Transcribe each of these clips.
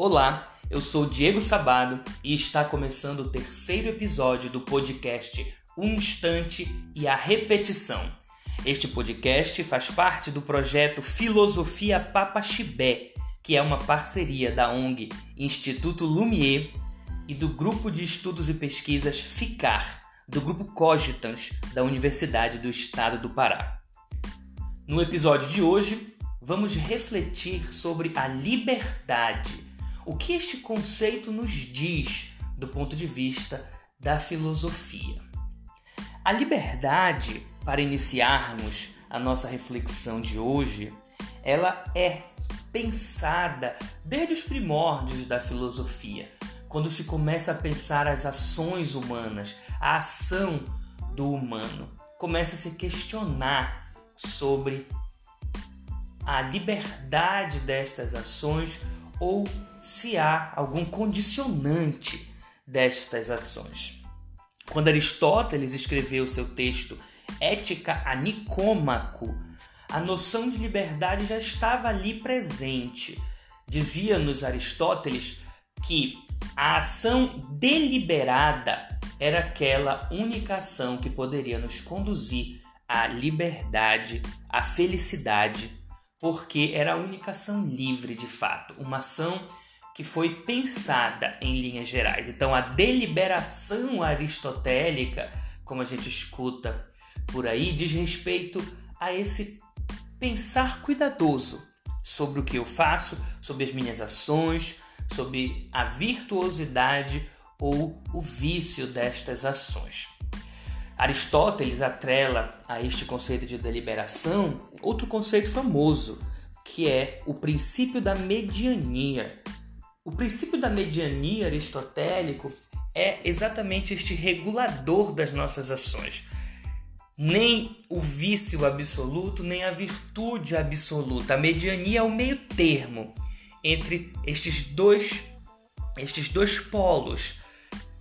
Olá, eu sou Diego Sabado e está começando o terceiro episódio do podcast Um Instante e a Repetição. Este podcast faz parte do projeto Filosofia Papaxibé, que é uma parceria da ONG Instituto Lumière e do Grupo de Estudos e Pesquisas FICAR, do Grupo Cogitans, da Universidade do Estado do Pará. No episódio de hoje, vamos refletir sobre a liberdade o que este conceito nos diz do ponto de vista da filosofia. A liberdade, para iniciarmos a nossa reflexão de hoje, ela é pensada desde os primórdios da filosofia, quando se começa a pensar as ações humanas, a ação do humano, começa a se questionar sobre a liberdade destas ações ou se há algum condicionante destas ações. Quando Aristóteles escreveu seu texto Ética a Nicômaco, a noção de liberdade já estava ali presente. Dizia-nos Aristóteles que a ação deliberada era aquela única ação que poderia nos conduzir à liberdade, à felicidade, porque era a única ação livre de fato, uma ação que foi pensada em linhas gerais. Então, a deliberação aristotélica, como a gente escuta por aí, diz respeito a esse pensar cuidadoso sobre o que eu faço, sobre as minhas ações, sobre a virtuosidade ou o vício destas ações. Aristóteles atrela a este conceito de deliberação outro conceito famoso, que é o princípio da mediania, o princípio da mediania aristotélico é exatamente este regulador das nossas ações. Nem o vício absoluto, nem a virtude absoluta. A mediania é o meio termo entre estes dois, estes dois polos.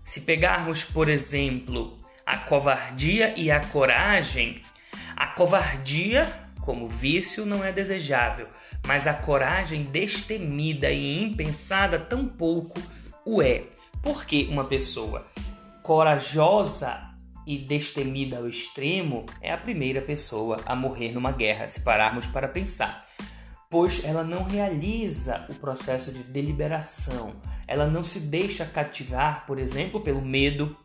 Se pegarmos, por exemplo, a covardia e a coragem, a covardia como vício não é desejável, mas a coragem destemida e impensada tampouco o é. Porque uma pessoa corajosa e destemida ao extremo é a primeira pessoa a morrer numa guerra, se pararmos para pensar. Pois ela não realiza o processo de deliberação, ela não se deixa cativar, por exemplo, pelo medo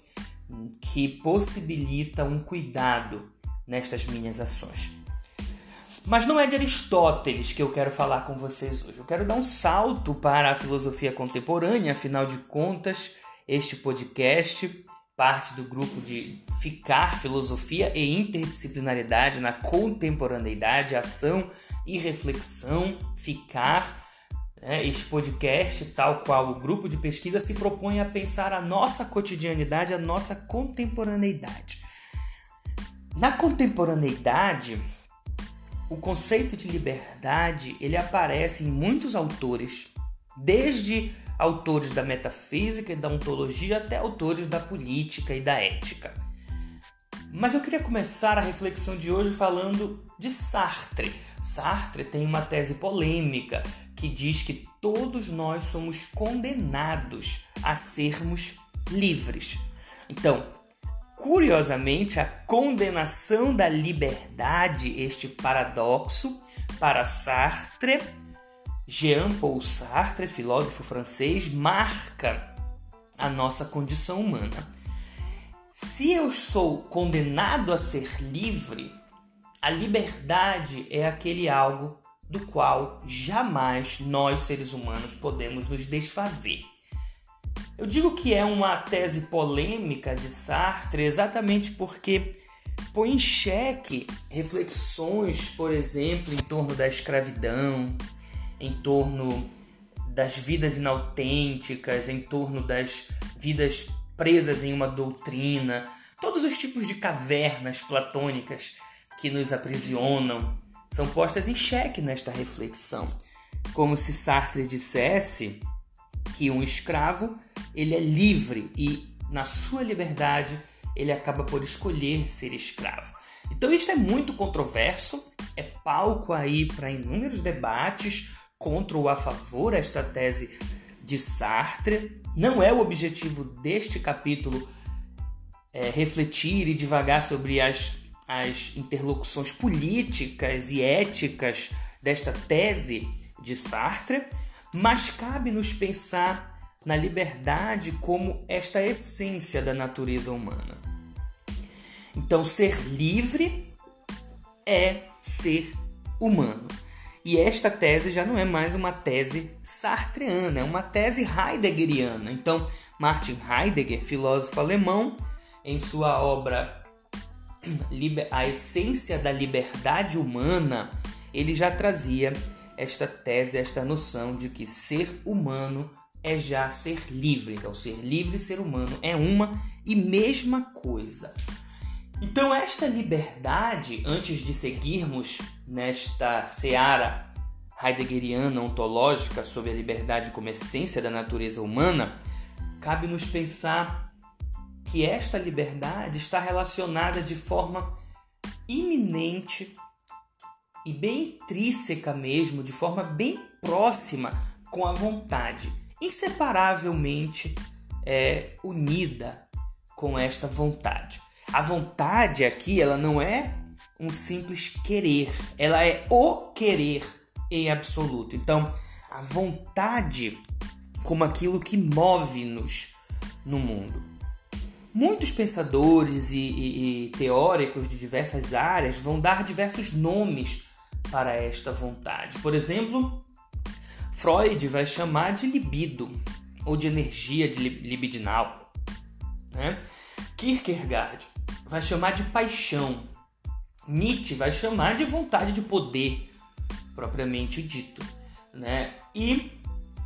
que possibilita um cuidado nestas minhas ações. Mas não é de Aristóteles que eu quero falar com vocês hoje. Eu quero dar um salto para a filosofia contemporânea, afinal de contas, este podcast parte do grupo de Ficar Filosofia e Interdisciplinaridade na Contemporaneidade, Ação e Reflexão, Ficar. Né? Este podcast, tal qual o grupo de pesquisa, se propõe a pensar a nossa cotidianidade, a nossa contemporaneidade. Na contemporaneidade, o conceito de liberdade ele aparece em muitos autores, desde autores da metafísica e da ontologia até autores da política e da ética. Mas eu queria começar a reflexão de hoje falando de Sartre. Sartre tem uma tese polêmica que diz que todos nós somos condenados a sermos livres. Então, Curiosamente, a condenação da liberdade, este paradoxo, para Sartre, Jean-Paul Sartre, filósofo francês, marca a nossa condição humana. Se eu sou condenado a ser livre, a liberdade é aquele algo do qual jamais nós seres humanos podemos nos desfazer. Eu digo que é uma tese polêmica de Sartre exatamente porque põe em xeque reflexões, por exemplo, em torno da escravidão, em torno das vidas inautênticas, em torno das vidas presas em uma doutrina, todos os tipos de cavernas platônicas que nos aprisionam são postas em xeque nesta reflexão. Como se Sartre dissesse que um escravo ele é livre e na sua liberdade ele acaba por escolher ser escravo. Então isto é muito controverso, é palco aí para inúmeros debates contra ou a favor esta tese de Sartre. Não é o objetivo deste capítulo é, refletir e divagar sobre as, as interlocuções políticas e éticas desta tese de Sartre, mas cabe-nos pensar na liberdade como esta essência da natureza humana. Então, ser livre é ser humano. E esta tese já não é mais uma tese sartreana, é uma tese heideggeriana. Então, Martin Heidegger, filósofo alemão, em sua obra A Essência da Liberdade Humana, ele já trazia esta tese, esta noção de que ser humano é já ser livre. Então, ser livre e ser humano é uma e mesma coisa. Então, esta liberdade, antes de seguirmos nesta seara heideggeriana ontológica sobre a liberdade como essência da natureza humana, cabe nos pensar que esta liberdade está relacionada de forma iminente e bem intrínseca mesmo, de forma bem próxima com a vontade, inseparavelmente é, unida com esta vontade. A vontade aqui, ela não é um simples querer, ela é o querer em absoluto. Então, a vontade como aquilo que move-nos no mundo. Muitos pensadores e, e, e, teóricos de diversas áreas vão dar diversos nomes para esta vontade. Por exemplo, Freud vai chamar de libido ou de energia de libidinal. Né? Kierkegaard vai chamar de paixão. Nietzsche vai chamar de vontade de poder, propriamente dito. Né? E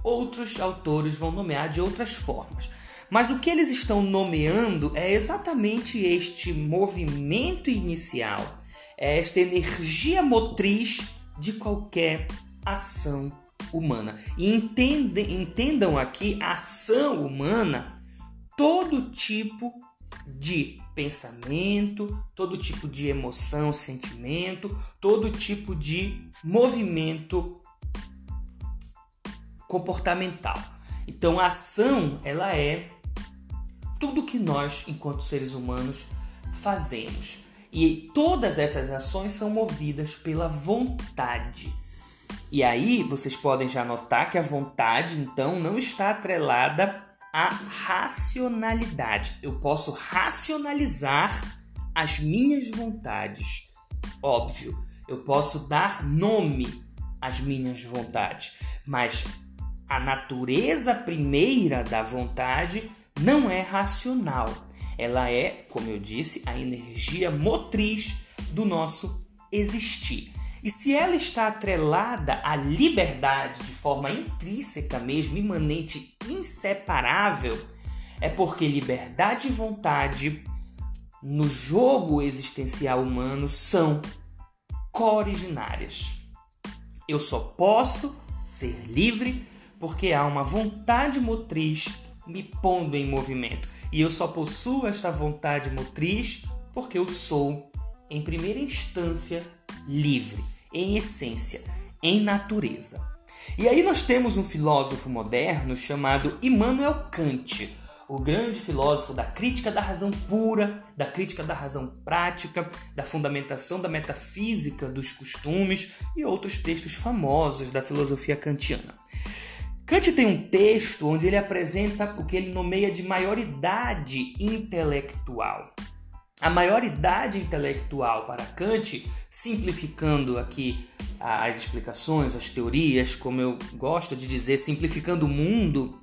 outros autores vão nomear de outras formas. Mas o que eles estão nomeando é exatamente este movimento inicial é esta energia motriz de qualquer ação humana. E entendem, entendam aqui ação humana todo tipo de pensamento, todo tipo de emoção, sentimento, todo tipo de movimento comportamental. Então a ação, ela é tudo que nós, enquanto seres humanos, fazemos. E todas essas ações são movidas pela vontade. E aí vocês podem já notar que a vontade, então, não está atrelada à racionalidade. Eu posso racionalizar as minhas vontades. Óbvio, eu posso dar nome às minhas vontades, mas a natureza primeira da vontade não é racional. Ela é, como eu disse, a energia motriz do nosso existir. E se ela está atrelada à liberdade de forma intrínseca mesmo, imanente, inseparável, é porque liberdade e vontade no jogo existencial humano são co-originárias. Eu só posso ser livre porque há uma vontade motriz me pondo em movimento. E eu só possuo esta vontade motriz porque eu sou, em primeira instância, livre, em essência, em natureza. E aí nós temos um filósofo moderno chamado Immanuel Kant, o grande filósofo da crítica da razão pura, da crítica da razão prática, da fundamentação da metafísica dos costumes e outros textos famosos da filosofia kantiana. Kant tem um texto onde ele apresenta o que ele nomeia de maioridade intelectual. A maioridade intelectual para Kant, simplificando aqui as explicações, as teorias, como eu gosto de dizer, simplificando o mundo,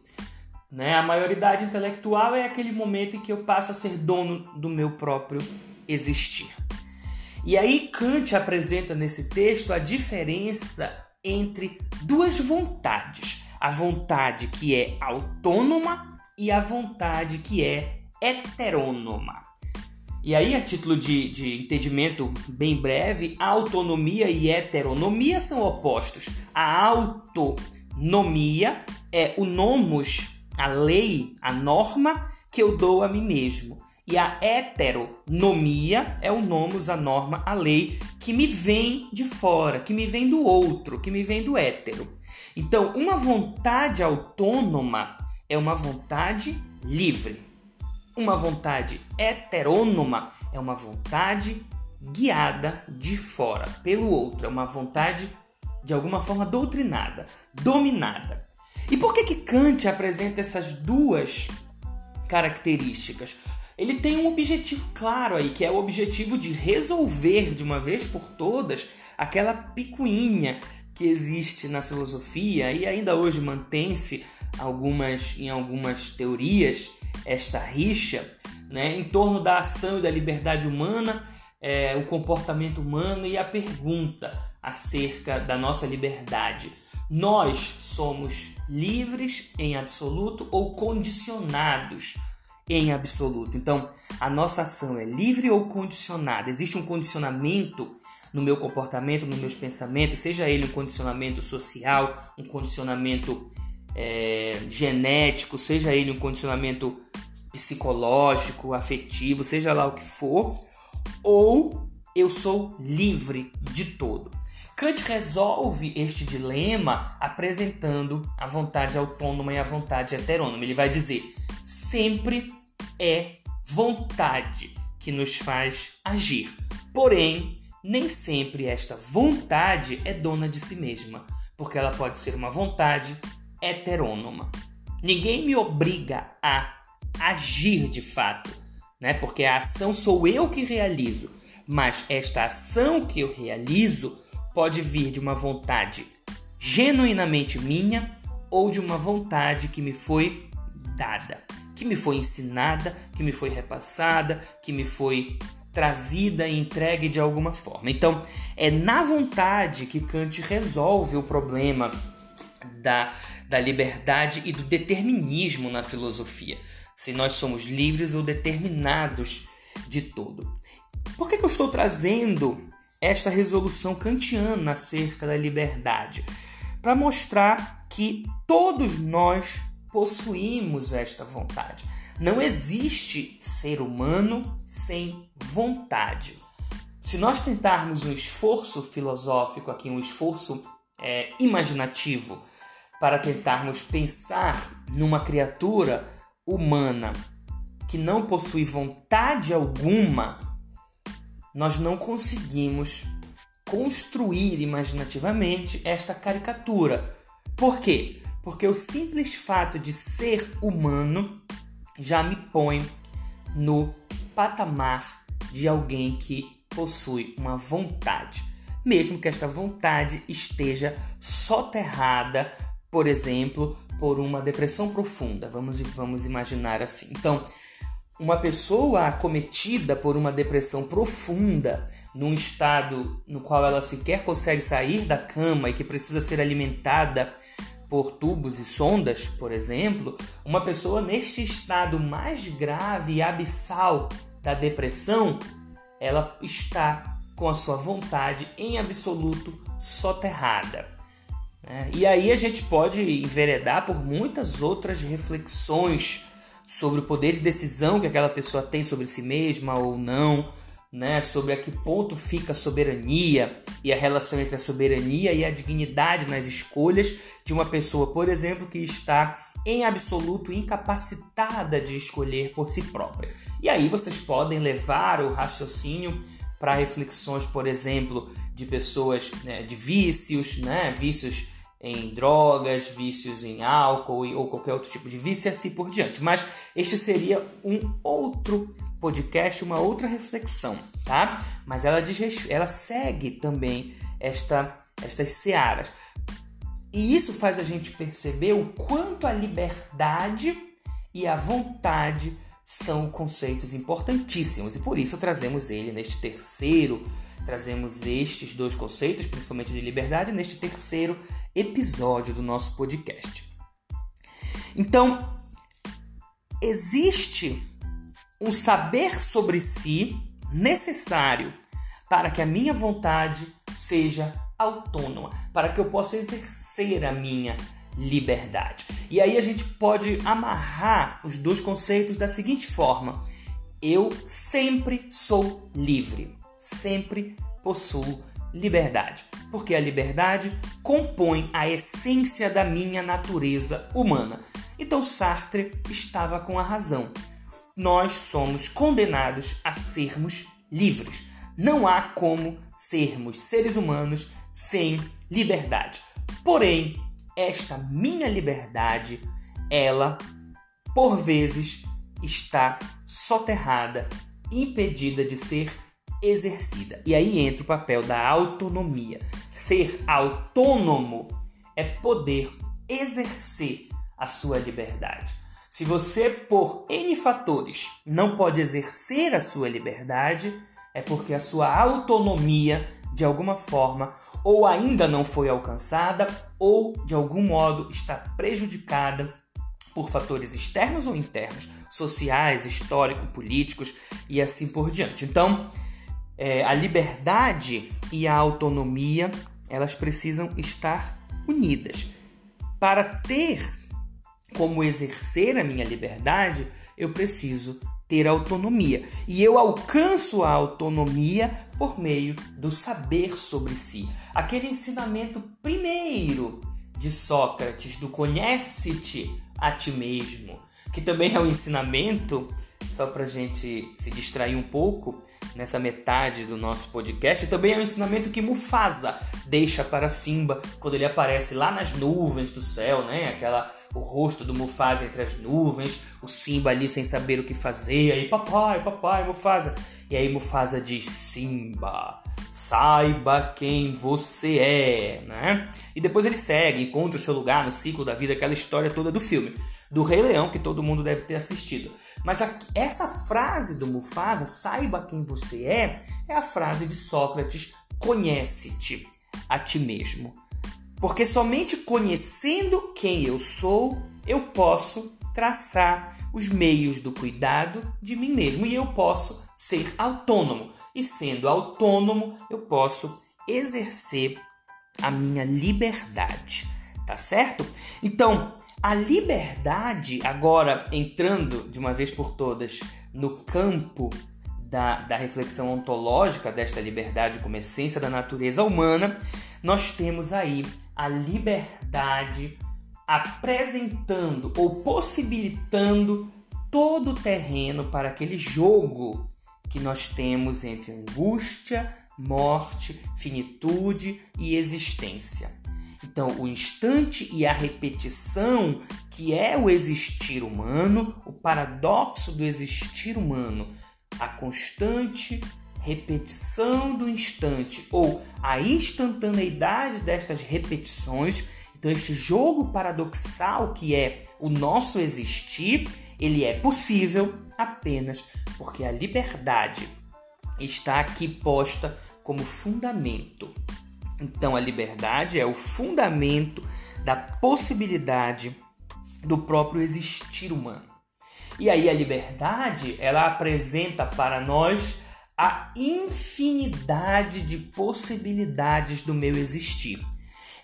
né? A maioridade intelectual é aquele momento em que eu passo a ser dono do meu próprio existir. E aí Kant apresenta nesse texto a diferença entre duas vontades a vontade que é autônoma e a vontade que é heterônoma. E aí, a título de, de entendimento bem breve, autonomia e heteronomia são opostos. A autonomia é o nomos, a lei, a norma que eu dou a mim mesmo. E a heteronomia é o nomos, a norma, a lei que me vem de fora, que me vem do outro, que me vem do hétero. Então, uma vontade autônoma é uma vontade livre. Uma vontade heterônoma é uma vontade guiada de fora pelo outro, é uma vontade de alguma forma doutrinada, dominada. E por que que Kant apresenta essas duas características? Ele tem um objetivo claro aí, que é o objetivo de resolver de uma vez por todas aquela picuinha que existe na filosofia e ainda hoje mantém-se algumas em algumas teorias esta rixa né, em torno da ação e da liberdade humana, é, o comportamento humano e a pergunta acerca da nossa liberdade. Nós somos livres em absoluto ou condicionados em absoluto? Então, a nossa ação é livre ou condicionada? Existe um condicionamento no meu comportamento, nos meus pensamentos, seja ele um condicionamento social, um condicionamento é, genético, seja ele um condicionamento psicológico, afetivo, seja lá o que for, ou eu sou livre de todo. Kant resolve este dilema apresentando a vontade autônoma e a vontade heterônoma. Ele vai dizer: sempre é vontade que nos faz agir. Porém, nem sempre esta vontade é dona de si mesma, porque ela pode ser uma vontade heterônoma. Ninguém me obriga a agir de fato, né? Porque a ação sou eu que realizo, mas esta ação que eu realizo pode vir de uma vontade genuinamente minha ou de uma vontade que me foi dada, que me foi ensinada, que me foi repassada, que me foi trazida e entregue de alguma forma. Então, é na vontade que Kant resolve o problema da, da liberdade e do determinismo na filosofia. Se nós somos livres ou determinados de todo. Por que, que eu estou trazendo esta resolução kantiana acerca da liberdade? Para mostrar que todos nós possuímos esta vontade. Não existe ser humano sem vontade. Se nós tentarmos um esforço filosófico aqui, um esforço é, imaginativo, para tentarmos pensar numa criatura humana que não possui vontade alguma, nós não conseguimos construir imaginativamente esta caricatura. Por quê? Porque o simples fato de ser humano já me põe no patamar de alguém que possui uma vontade, mesmo que esta vontade esteja soterrada, por exemplo, por uma depressão profunda. Vamos, vamos imaginar assim. Então, uma pessoa acometida por uma depressão profunda, num estado no qual ela sequer consegue sair da cama e que precisa ser alimentada por tubos e sondas, por exemplo, uma pessoa neste estado mais grave e abissal da depressão, ela está com a sua vontade em absoluto soterrada. Né? E aí a gente pode enveredar por muitas outras reflexões sobre o poder de decisão que aquela pessoa tem sobre si mesma ou não, né, sobre a que ponto fica a soberania e a relação entre a soberania e a dignidade nas escolhas de uma pessoa, por exemplo, que está em absoluto incapacitada de escolher por si própria. E aí vocês podem levar o raciocínio para reflexões, por exemplo, de pessoas né, de vícios, né, vícios em drogas, vícios em álcool ou qualquer outro tipo de vício e assim por diante. Mas este seria um outro podcast, uma outra reflexão, tá? Mas ela diz, ela segue também esta estas searas. E isso faz a gente perceber o quanto a liberdade e a vontade são conceitos importantíssimos e por isso trazemos ele neste terceiro, trazemos estes dois conceitos, principalmente de liberdade, neste terceiro episódio do nosso podcast. Então, existe um saber sobre si necessário para que a minha vontade seja autônoma, para que eu possa exercer a minha liberdade. E aí a gente pode amarrar os dois conceitos da seguinte forma: eu sempre sou livre, sempre possuo liberdade. porque a liberdade compõe a essência da minha natureza humana. Então Sartre estava com a razão. Nós somos condenados a sermos livres. Não há como sermos seres humanos sem liberdade. Porém, esta minha liberdade, ela, por vezes, está soterrada, impedida de ser exercida. E aí entra o papel da autonomia. Ser autônomo é poder exercer a sua liberdade. Se você, por N fatores, não pode exercer a sua liberdade, é porque a sua autonomia, de alguma forma, ou ainda não foi alcançada, ou de algum modo está prejudicada por fatores externos ou internos, sociais, históricos, políticos e assim por diante. Então, é, a liberdade e a autonomia elas precisam estar unidas. Para ter como exercer a minha liberdade, eu preciso ter autonomia. E eu alcanço a autonomia por meio do saber sobre si. Aquele ensinamento primeiro de Sócrates, do conhece-te a ti mesmo, que também é um ensinamento, só para gente se distrair um pouco nessa metade do nosso podcast, também é um ensinamento que Mufasa deixa para Simba quando ele aparece lá nas nuvens do céu, né? Aquela o rosto do Mufasa entre as nuvens, o Simba ali sem saber o que fazer, aí papai, papai, Mufasa. E aí Mufasa diz: Simba, saiba quem você é, né? E depois ele segue, encontra o seu lugar no ciclo da vida, aquela história toda do filme, do Rei Leão que todo mundo deve ter assistido. Mas a, essa frase do Mufasa, saiba quem você é, é a frase de Sócrates: conhece-te a ti mesmo. Porque somente conhecendo quem eu sou, eu posso traçar os meios do cuidado de mim mesmo e eu posso ser autônomo. E sendo autônomo, eu posso exercer a minha liberdade, tá certo? Então, a liberdade, agora entrando de uma vez por todas no campo da, da reflexão ontológica desta liberdade como essência da natureza humana, nós temos aí a liberdade apresentando ou possibilitando todo o terreno para aquele jogo que nós temos entre angústia, morte, finitude e existência. Então, o instante e a repetição, que é o existir humano, o paradoxo do existir humano, a constante repetição do instante ou a instantaneidade destas repetições. Então, este jogo paradoxal que é o nosso existir, ele é possível apenas porque a liberdade está aqui posta como fundamento. Então, a liberdade é o fundamento da possibilidade do próprio existir humano. E aí a liberdade, ela apresenta para nós a infinidade de possibilidades do meu existir.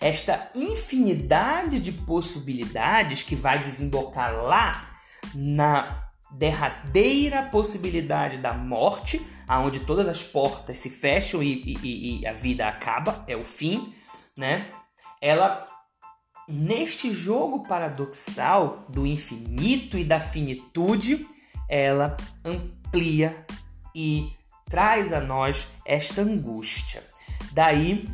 Esta infinidade de possibilidades que vai desembocar lá na derradeira possibilidade da morte, aonde todas as portas se fecham e, e, e a vida acaba, é o fim, né? Ela neste jogo paradoxal do infinito e da finitude, ela amplia e traz a nós esta angústia. Daí,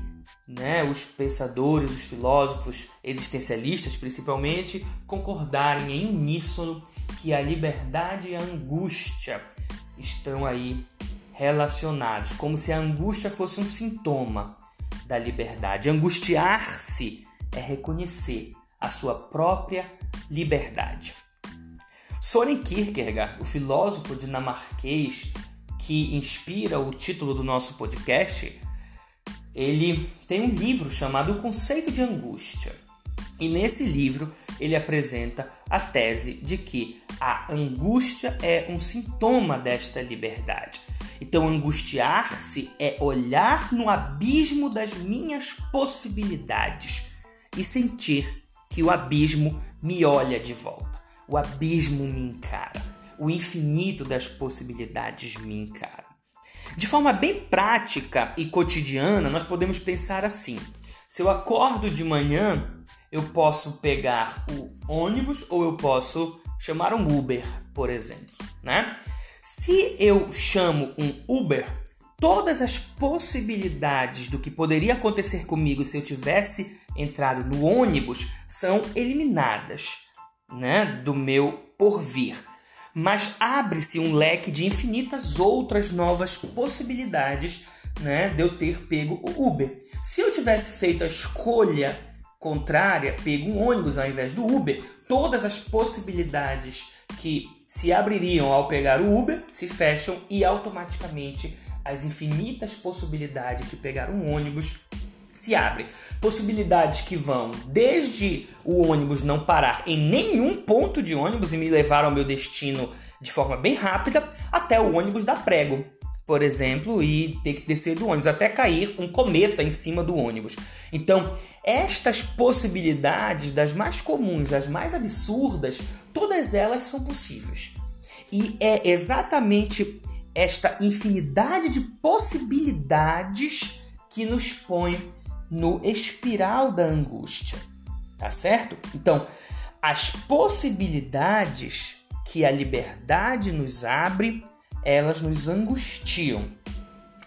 né, os pensadores, os filósofos existencialistas, principalmente, concordarem em uníssono que a liberdade e a angústia estão aí relacionados, como se a angústia fosse um sintoma da liberdade. Angustiar-se é reconhecer a sua própria liberdade. Soren Kierkegaard, o filósofo dinamarquês que inspira o título do nosso podcast, ele tem um livro chamado O Conceito de Angústia. E nesse livro ele apresenta a tese de que a angústia é um sintoma desta liberdade. Então, angustiar-se é olhar no abismo das minhas possibilidades e sentir que o abismo me olha de volta, o abismo me encara, o infinito das possibilidades me encara. De forma bem prática e cotidiana, nós podemos pensar assim: se eu acordo de manhã, eu posso pegar o ônibus ou eu posso chamar um Uber, por exemplo, né? Se eu chamo um Uber, todas as possibilidades do que poderia acontecer comigo se eu tivesse entrado no ônibus são eliminadas, né, do meu porvir. Mas abre-se um leque de infinitas outras novas possibilidades, né, de eu ter pego o Uber. Se eu tivesse feito a escolha contrária, pego um ônibus ao invés do Uber, todas as possibilidades que se abririam ao pegar o Uber se fecham e automaticamente as infinitas possibilidades de pegar um ônibus se abrem. Possibilidades que vão desde o ônibus não parar em nenhum ponto de ônibus e me levar ao meu destino de forma bem rápida, até o ônibus da prego, por exemplo, e ter que descer do ônibus, até cair um cometa em cima do ônibus. Então, estas possibilidades, das mais comuns às mais absurdas, todas elas são possíveis. E é exatamente esta infinidade de possibilidades que nos põe no espiral da angústia, tá certo? Então, as possibilidades que a liberdade nos abre, elas nos angustiam.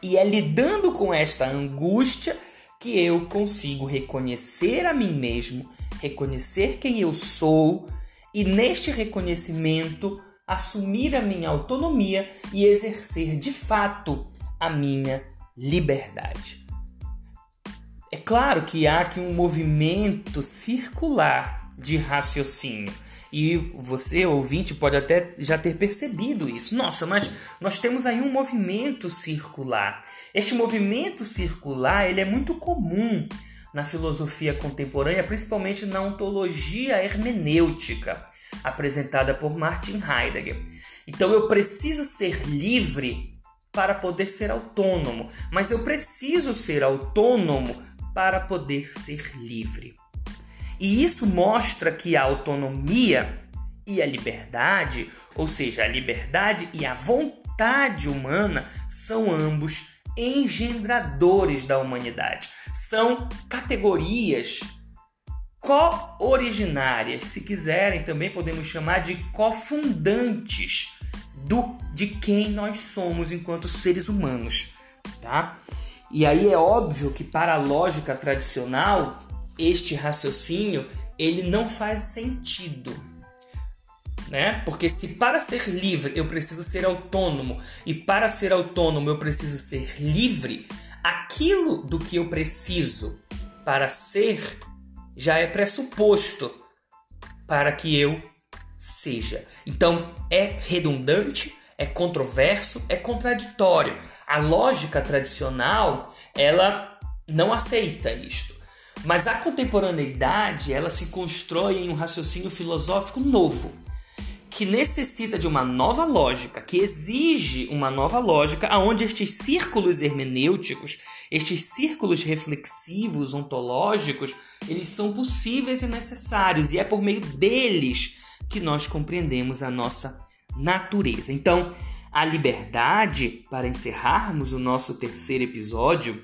E é lidando com esta angústia que eu consigo reconhecer a mim mesmo, reconhecer quem eu sou e neste reconhecimento assumir a minha autonomia e exercer de fato a minha liberdade. É claro que há aqui um movimento circular de raciocínio. E você, ouvinte, pode até já ter percebido isso. Nossa, mas nós temos aí um movimento circular. Este movimento circular ele é muito comum na filosofia contemporânea, principalmente na ontologia hermenêutica, apresentada por Martin Heidegger. Então eu preciso ser livre para poder ser autônomo, mas eu preciso ser autônomo para poder ser livre. E isso mostra que a autonomia e a liberdade, ou seja, a liberdade e a vontade humana, são ambos engendradores da humanidade. São categorias co-originárias, se quiserem, também podemos chamar de cofundantes do de quem nós somos enquanto seres humanos, tá? E aí é óbvio que para a lógica tradicional, este raciocínio ele não faz sentido. Né? Porque se para ser livre eu preciso ser autônomo e para ser autônomo eu preciso ser livre, aquilo do que eu preciso para ser já é pressuposto para que eu seja. Então é redundante, é controverso, é contraditório. A lógica tradicional, ela não aceita isto. Mas a contemporaneidade, ela se constrói em um raciocínio filosófico novo, que necessita de uma nova lógica, que exige uma nova lógica, aonde estes círculos hermenêuticos, estes círculos reflexivos, ontológicos, eles são possíveis e necessários, e é por meio deles que nós compreendemos a nossa natureza. Então, a liberdade, para encerrarmos o nosso terceiro episódio,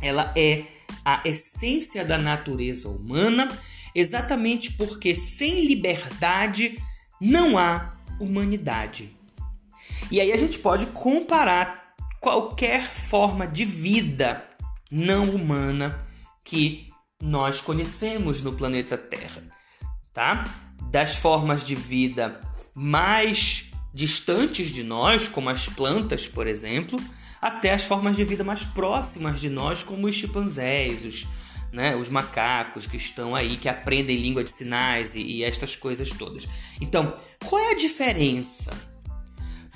ela é a essência da natureza humana, exatamente porque sem liberdade não há humanidade. E aí a gente pode comparar qualquer forma de vida não humana que nós conhecemos no planeta Terra, tá? Das formas de vida mais distantes de nós, como as plantas, por exemplo, até as formas de vida mais próximas de nós, como os chimpanzés, os, né, os macacos que estão aí, que aprendem língua de sinais e, e estas coisas todas. Então, qual é a diferença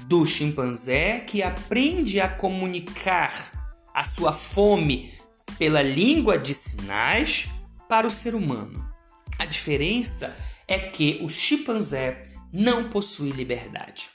do chimpanzé que aprende a comunicar a sua fome pela língua de sinais para o ser humano? A diferença é que o chimpanzé não possui liberdade.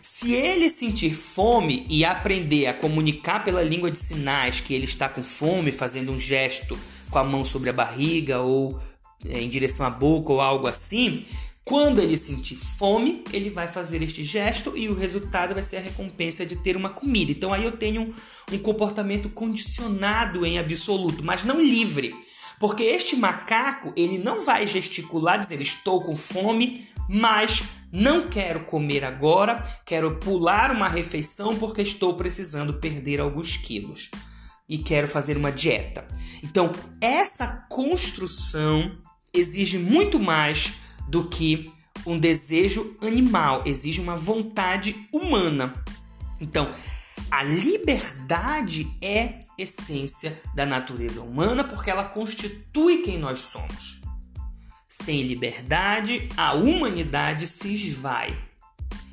Se ele sentir fome e aprender a comunicar pela língua de sinais que ele está com fome, fazendo um gesto com a mão sobre a barriga ou é, em direção à boca ou algo assim, Quando ele sentir fome, ele vai fazer este gesto e o resultado vai ser a recompensa de ter uma comida. Então aí eu tenho um comportamento condicionado em absoluto, mas não livre. Porque este macaco, ele não vai gesticular, dizer estou com fome, mas não quero comer agora, quero pular uma refeição porque estou precisando perder alguns quilos e quero fazer uma dieta. Então, essa construção exige muito mais do que um desejo animal, exige uma vontade humana. Então, a liberdade é essência da natureza humana porque ela constitui quem nós somos. Sem liberdade, a humanidade se esvai.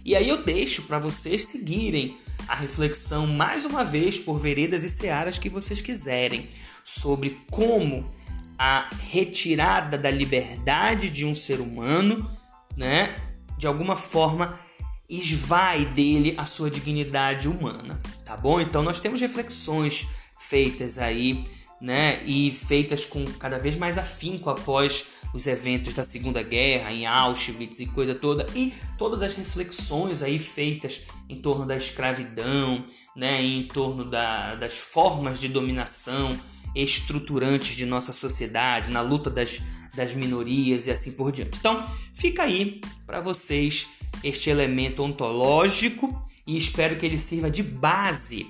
E aí eu deixo para vocês seguirem a reflexão mais uma vez por veredas e searas que vocês quiserem sobre como a retirada da liberdade de um ser humano, né, de alguma forma esvai dele a sua dignidade humana, tá bom? Então nós temos reflexões feitas aí, né, e feitas com cada vez mais afinco após os eventos da Segunda Guerra em Auschwitz e coisa toda, e todas as reflexões aí feitas em torno da escravidão, né, em torno da, das formas de dominação estruturantes de nossa sociedade, na luta das, das minorias e assim por diante. Então, fica aí para vocês este elemento ontológico e espero que ele sirva de base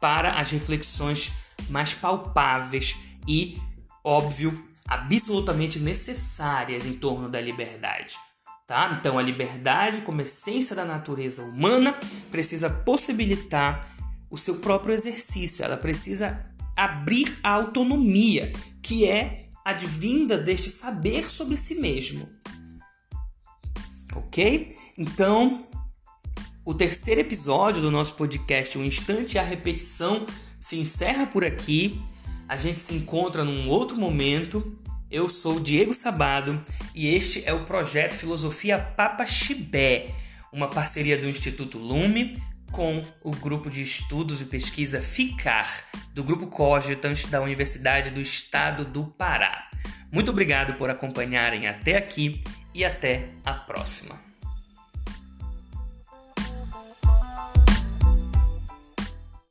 para as reflexões mais palpáveis e, óbvio, absolutamente necessárias em torno da liberdade. Tá? Então, a liberdade, como essência da natureza humana, precisa possibilitar o seu próprio exercício, ela precisa abrir a autonomia, que é advinda deste saber sobre si mesmo. Ok? Então, o terceiro episódio do nosso podcast, O Instante e a Repetição, se encerra por aqui. A gente se encontra num outro momento. Eu sou Diego Sabado e este é o projeto Filosofia Papa Chibé, uma parceria do Instituto Lume com o grupo de estudos e pesquisa FICAR, do Grupo Cogitans da Universidade do Estado do Pará. Muito obrigado por acompanharem até aqui e até a próxima.